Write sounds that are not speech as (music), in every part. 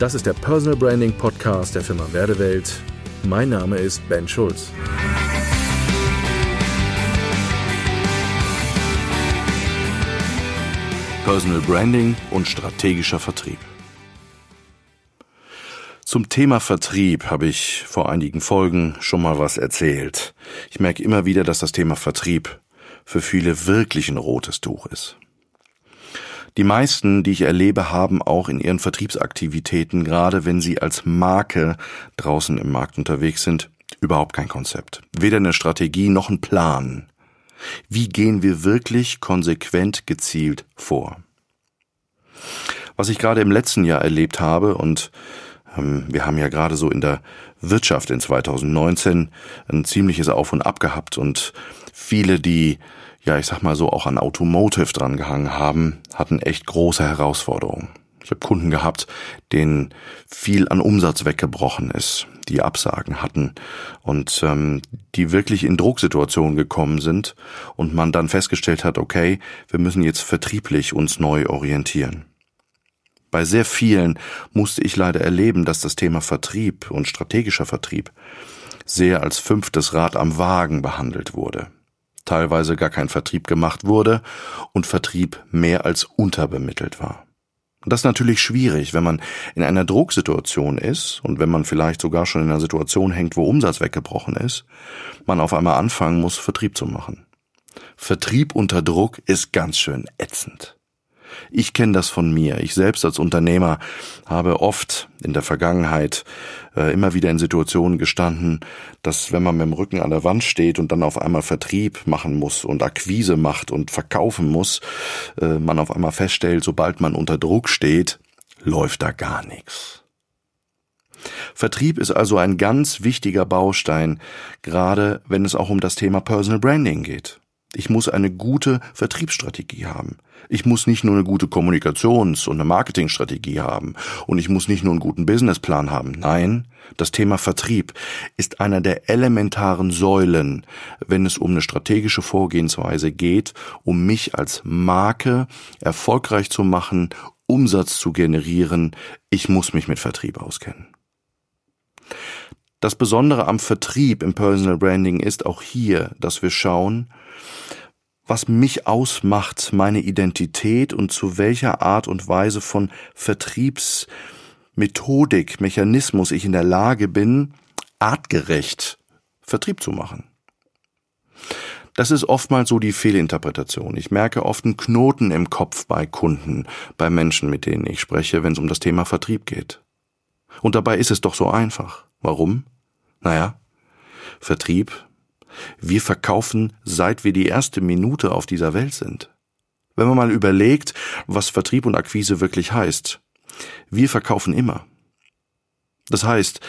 Das ist der Personal Branding Podcast der Firma Werdewelt. Mein Name ist Ben Schulz. Personal Branding und strategischer Vertrieb. Zum Thema Vertrieb habe ich vor einigen Folgen schon mal was erzählt. Ich merke immer wieder, dass das Thema Vertrieb für viele wirklich ein rotes Tuch ist. Die meisten, die ich erlebe, haben auch in ihren Vertriebsaktivitäten, gerade wenn sie als Marke draußen im Markt unterwegs sind, überhaupt kein Konzept. Weder eine Strategie noch ein Plan. Wie gehen wir wirklich konsequent gezielt vor? Was ich gerade im letzten Jahr erlebt habe und wir haben ja gerade so in der Wirtschaft in 2019 ein ziemliches Auf und Ab gehabt und viele, die ja, ich sag mal so, auch an Automotive dran gehangen haben, hatten echt große Herausforderungen. Ich habe Kunden gehabt, denen viel an Umsatz weggebrochen ist, die Absagen hatten und ähm, die wirklich in Drucksituationen gekommen sind und man dann festgestellt hat, okay, wir müssen jetzt vertrieblich uns neu orientieren. Bei sehr vielen musste ich leider erleben, dass das Thema Vertrieb und strategischer Vertrieb sehr als fünftes Rad am Wagen behandelt wurde teilweise gar kein Vertrieb gemacht wurde und Vertrieb mehr als unterbemittelt war. das ist natürlich schwierig, wenn man in einer Drucksituation ist und wenn man vielleicht sogar schon in einer Situation hängt, wo Umsatz weggebrochen ist, man auf einmal anfangen muss, Vertrieb zu machen. Vertrieb unter Druck ist ganz schön ätzend. Ich kenne das von mir. Ich selbst als Unternehmer habe oft in der Vergangenheit äh, immer wieder in Situationen gestanden, dass wenn man mit dem Rücken an der Wand steht und dann auf einmal Vertrieb machen muss und Akquise macht und verkaufen muss, äh, man auf einmal feststellt, sobald man unter Druck steht, läuft da gar nichts. Vertrieb ist also ein ganz wichtiger Baustein, gerade wenn es auch um das Thema Personal Branding geht. Ich muss eine gute Vertriebsstrategie haben. Ich muss nicht nur eine gute Kommunikations- und eine Marketingstrategie haben. Und ich muss nicht nur einen guten Businessplan haben. Nein, das Thema Vertrieb ist einer der elementaren Säulen, wenn es um eine strategische Vorgehensweise geht, um mich als Marke erfolgreich zu machen, Umsatz zu generieren. Ich muss mich mit Vertrieb auskennen. Das Besondere am Vertrieb im Personal Branding ist auch hier, dass wir schauen, was mich ausmacht, meine Identität und zu welcher Art und Weise von Vertriebsmethodik, Mechanismus ich in der Lage bin, artgerecht Vertrieb zu machen. Das ist oftmals so die Fehlinterpretation. Ich merke oft einen Knoten im Kopf bei Kunden, bei Menschen, mit denen ich spreche, wenn es um das Thema Vertrieb geht. Und dabei ist es doch so einfach. Warum? Naja, Vertrieb wir verkaufen, seit wir die erste Minute auf dieser Welt sind. Wenn man mal überlegt, was Vertrieb und Akquise wirklich heißt. Wir verkaufen immer. Das heißt,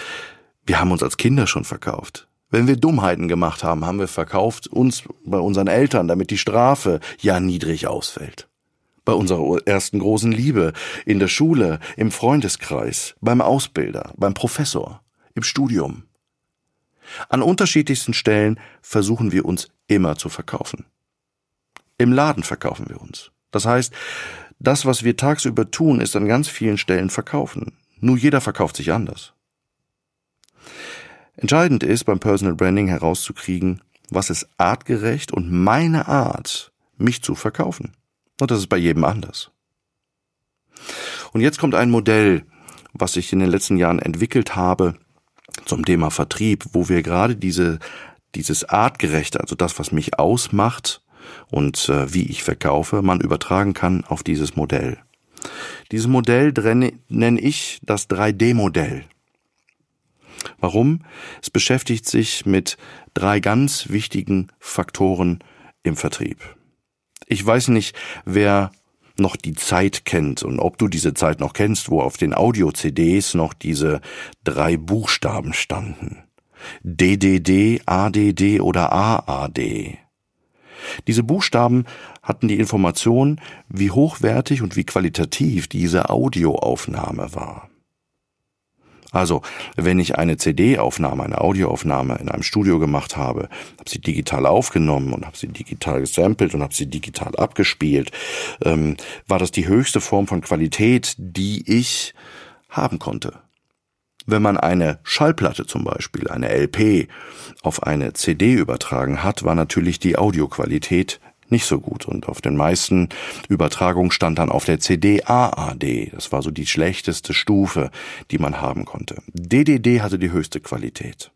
wir haben uns als Kinder schon verkauft. Wenn wir Dummheiten gemacht haben, haben wir verkauft uns bei unseren Eltern, damit die Strafe ja niedrig ausfällt. Bei unserer ersten großen Liebe, in der Schule, im Freundeskreis, beim Ausbilder, beim Professor, im Studium. An unterschiedlichsten Stellen versuchen wir uns immer zu verkaufen. Im Laden verkaufen wir uns. Das heißt, das, was wir tagsüber tun, ist an ganz vielen Stellen verkaufen. Nur jeder verkauft sich anders. Entscheidend ist beim Personal Branding herauszukriegen, was ist artgerecht und meine Art, mich zu verkaufen. Und das ist bei jedem anders. Und jetzt kommt ein Modell, was ich in den letzten Jahren entwickelt habe, zum Thema Vertrieb, wo wir gerade diese, dieses artgerechte, also das, was mich ausmacht und äh, wie ich verkaufe, man übertragen kann auf dieses Modell. Dieses Modell nenne ich das 3D-Modell. Warum? Es beschäftigt sich mit drei ganz wichtigen Faktoren im Vertrieb. Ich weiß nicht, wer noch die Zeit kennt und ob du diese Zeit noch kennst, wo auf den Audio-CDs noch diese drei Buchstaben standen. DDD, ADD oder AAD. Diese Buchstaben hatten die Information, wie hochwertig und wie qualitativ diese Audioaufnahme war. Also, wenn ich eine CD-Aufnahme, eine Audioaufnahme in einem Studio gemacht habe, habe sie digital aufgenommen und habe sie digital gesampelt und habe sie digital abgespielt, ähm, war das die höchste Form von Qualität, die ich haben konnte. Wenn man eine Schallplatte zum Beispiel, eine LP, auf eine CD übertragen hat, war natürlich die Audioqualität nicht so gut. Und auf den meisten Übertragungen stand dann auf der CD AAD. Das war so die schlechteste Stufe, die man haben konnte. DDD hatte die höchste Qualität.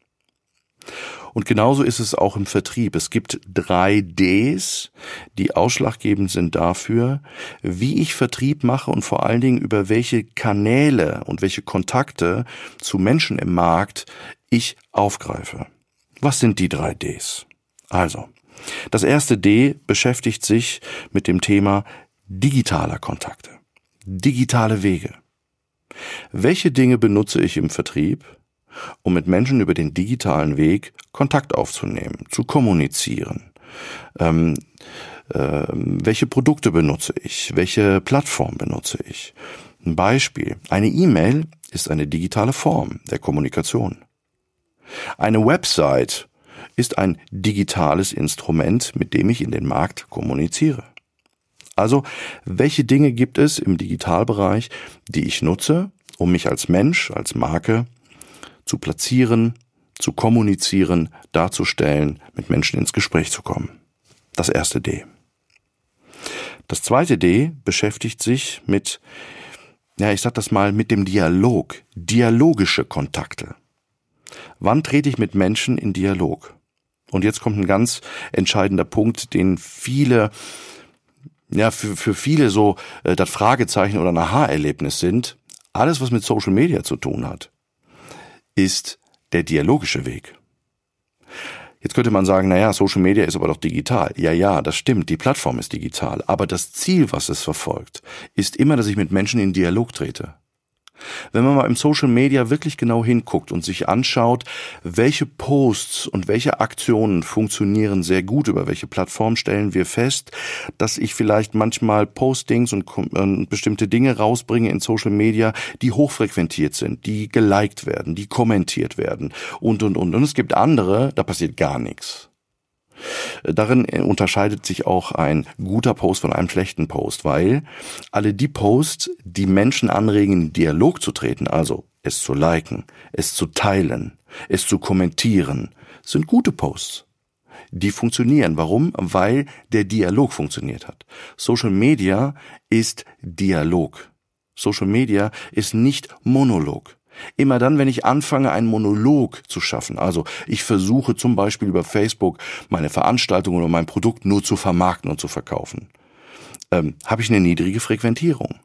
Und genauso ist es auch im Vertrieb. Es gibt drei Ds, die ausschlaggebend sind dafür, wie ich Vertrieb mache und vor allen Dingen über welche Kanäle und welche Kontakte zu Menschen im Markt ich aufgreife. Was sind die drei Ds? Also, das erste D beschäftigt sich mit dem Thema digitaler Kontakte, digitale Wege. Welche Dinge benutze ich im Vertrieb, um mit Menschen über den digitalen Weg Kontakt aufzunehmen, zu kommunizieren? Ähm, äh, welche Produkte benutze ich? Welche Plattform benutze ich? Ein Beispiel. Eine E-Mail ist eine digitale Form der Kommunikation. Eine Website ist ein digitales Instrument, mit dem ich in den Markt kommuniziere. Also, welche Dinge gibt es im Digitalbereich, die ich nutze, um mich als Mensch, als Marke zu platzieren, zu kommunizieren, darzustellen, mit Menschen ins Gespräch zu kommen? Das erste D. Das zweite D beschäftigt sich mit, ja, ich sag das mal, mit dem Dialog, dialogische Kontakte. Wann trete ich mit Menschen in Dialog? Und jetzt kommt ein ganz entscheidender Punkt, den viele, ja, für, für viele so äh, das Fragezeichen oder ein Aha-Erlebnis sind. Alles, was mit Social Media zu tun hat, ist der dialogische Weg. Jetzt könnte man sagen, naja, Social Media ist aber doch digital. Ja, ja, das stimmt, die Plattform ist digital. Aber das Ziel, was es verfolgt, ist immer, dass ich mit Menschen in Dialog trete. Wenn man mal im Social Media wirklich genau hinguckt und sich anschaut, welche Posts und welche Aktionen funktionieren sehr gut, über welche Plattform stellen wir fest, dass ich vielleicht manchmal Postings und äh, bestimmte Dinge rausbringe in Social Media, die hochfrequentiert sind, die geliked werden, die kommentiert werden und, und, und. Und es gibt andere, da passiert gar nichts. Darin unterscheidet sich auch ein guter Post von einem schlechten Post, weil alle die Posts, die Menschen anregen, in Dialog zu treten, also es zu liken, es zu teilen, es zu kommentieren, sind gute Posts. Die funktionieren. Warum? Weil der Dialog funktioniert hat. Social Media ist Dialog. Social Media ist nicht Monolog. Immer dann, wenn ich anfange, einen Monolog zu schaffen, also ich versuche zum Beispiel über Facebook meine Veranstaltung oder mein Produkt nur zu vermarkten und zu verkaufen, ähm, habe ich eine niedrige Frequentierung.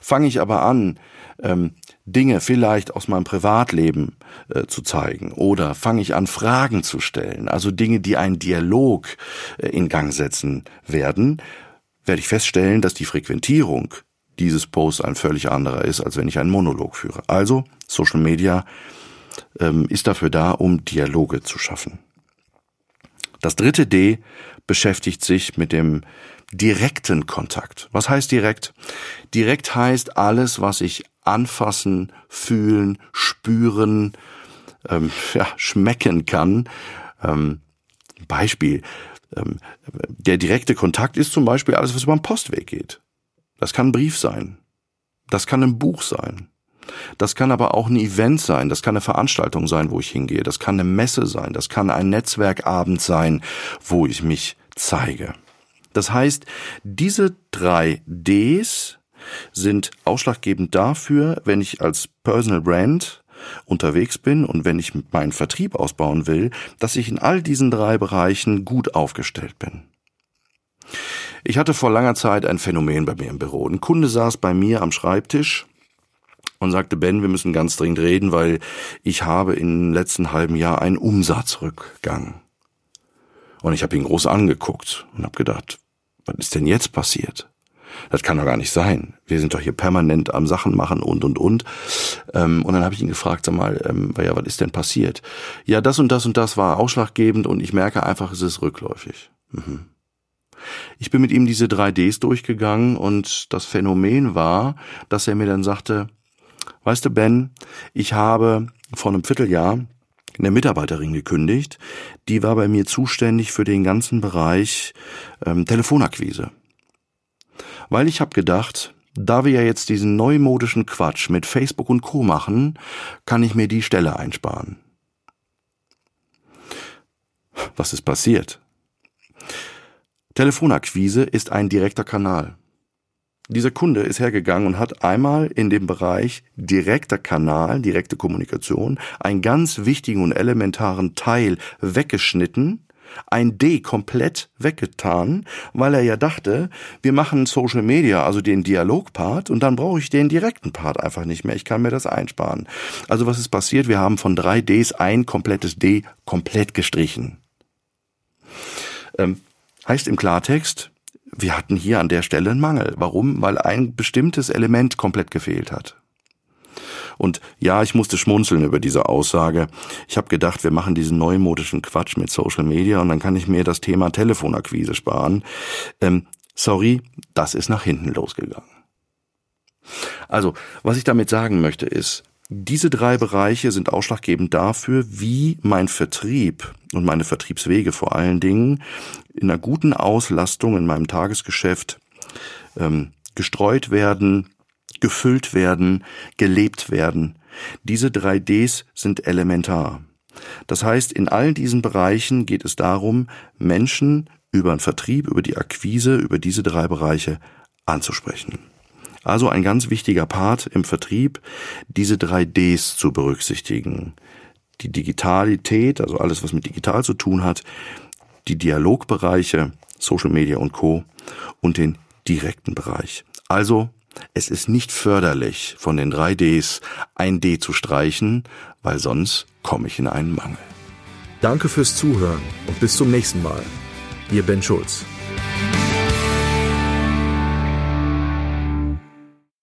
Fange ich aber an, ähm, Dinge vielleicht aus meinem Privatleben äh, zu zeigen oder fange ich an, Fragen zu stellen, also Dinge, die einen Dialog äh, in Gang setzen werden, werde ich feststellen, dass die Frequentierung dieses Post ein völlig anderer ist, als wenn ich einen Monolog führe. Also, Social Media ähm, ist dafür da, um Dialoge zu schaffen. Das dritte D beschäftigt sich mit dem direkten Kontakt. Was heißt direkt? Direkt heißt alles, was ich anfassen, fühlen, spüren, ähm, (laughs) ja, schmecken kann. Ähm, Beispiel. Ähm, der direkte Kontakt ist zum Beispiel alles, was über den Postweg geht. Das kann ein Brief sein. Das kann ein Buch sein. Das kann aber auch ein Event sein, das kann eine Veranstaltung sein, wo ich hingehe, das kann eine Messe sein, das kann ein Netzwerkabend sein, wo ich mich zeige. Das heißt, diese drei Ds sind ausschlaggebend dafür, wenn ich als Personal Brand unterwegs bin und wenn ich meinen Vertrieb ausbauen will, dass ich in all diesen drei Bereichen gut aufgestellt bin. Ich hatte vor langer Zeit ein Phänomen bei mir im Büro. Ein Kunde saß bei mir am Schreibtisch und sagte, Ben, wir müssen ganz dringend reden, weil ich habe im letzten halben Jahr einen Umsatzrückgang. Und ich habe ihn groß angeguckt und habe gedacht, was ist denn jetzt passiert? Das kann doch gar nicht sein. Wir sind doch hier permanent am Sachen machen und und und. Ähm, und dann habe ich ihn gefragt, sag mal, ähm, ja, was ist denn passiert? Ja, das und das und das war ausschlaggebend und ich merke einfach, es ist rückläufig. Mhm. Ich bin mit ihm diese 3Ds durchgegangen und das Phänomen war, dass er mir dann sagte, weißt du, Ben, ich habe vor einem Vierteljahr eine Mitarbeiterin gekündigt, die war bei mir zuständig für den ganzen Bereich ähm, Telefonakquise. Weil ich habe gedacht, da wir ja jetzt diesen neumodischen Quatsch mit Facebook und Co machen, kann ich mir die Stelle einsparen. Was ist passiert? Telefonakquise ist ein direkter Kanal. Dieser Kunde ist hergegangen und hat einmal in dem Bereich direkter Kanal, direkte Kommunikation, einen ganz wichtigen und elementaren Teil weggeschnitten, ein D komplett weggetan, weil er ja dachte, wir machen Social Media, also den Dialogpart, und dann brauche ich den direkten Part einfach nicht mehr. Ich kann mir das einsparen. Also was ist passiert? Wir haben von drei Ds ein komplettes D komplett gestrichen. Ähm, heißt im Klartext, wir hatten hier an der Stelle einen Mangel. Warum? Weil ein bestimmtes Element komplett gefehlt hat. Und ja, ich musste schmunzeln über diese Aussage. Ich habe gedacht, wir machen diesen neumodischen Quatsch mit Social Media und dann kann ich mir das Thema Telefonakquise sparen. Ähm, sorry, das ist nach hinten losgegangen. Also, was ich damit sagen möchte ist, diese drei Bereiche sind ausschlaggebend dafür, wie mein Vertrieb und meine Vertriebswege vor allen Dingen in einer guten Auslastung in meinem Tagesgeschäft ähm, gestreut werden, gefüllt werden, gelebt werden. Diese drei Ds sind elementar. Das heißt, in all diesen Bereichen geht es darum, Menschen über den Vertrieb, über die Akquise, über diese drei Bereiche anzusprechen. Also ein ganz wichtiger Part im Vertrieb, diese drei Ds zu berücksichtigen. Die Digitalität, also alles, was mit digital zu tun hat, die Dialogbereiche, Social Media und Co. und den direkten Bereich. Also, es ist nicht förderlich, von den drei Ds ein D zu streichen, weil sonst komme ich in einen Mangel. Danke fürs Zuhören und bis zum nächsten Mal. Ihr Ben Schulz.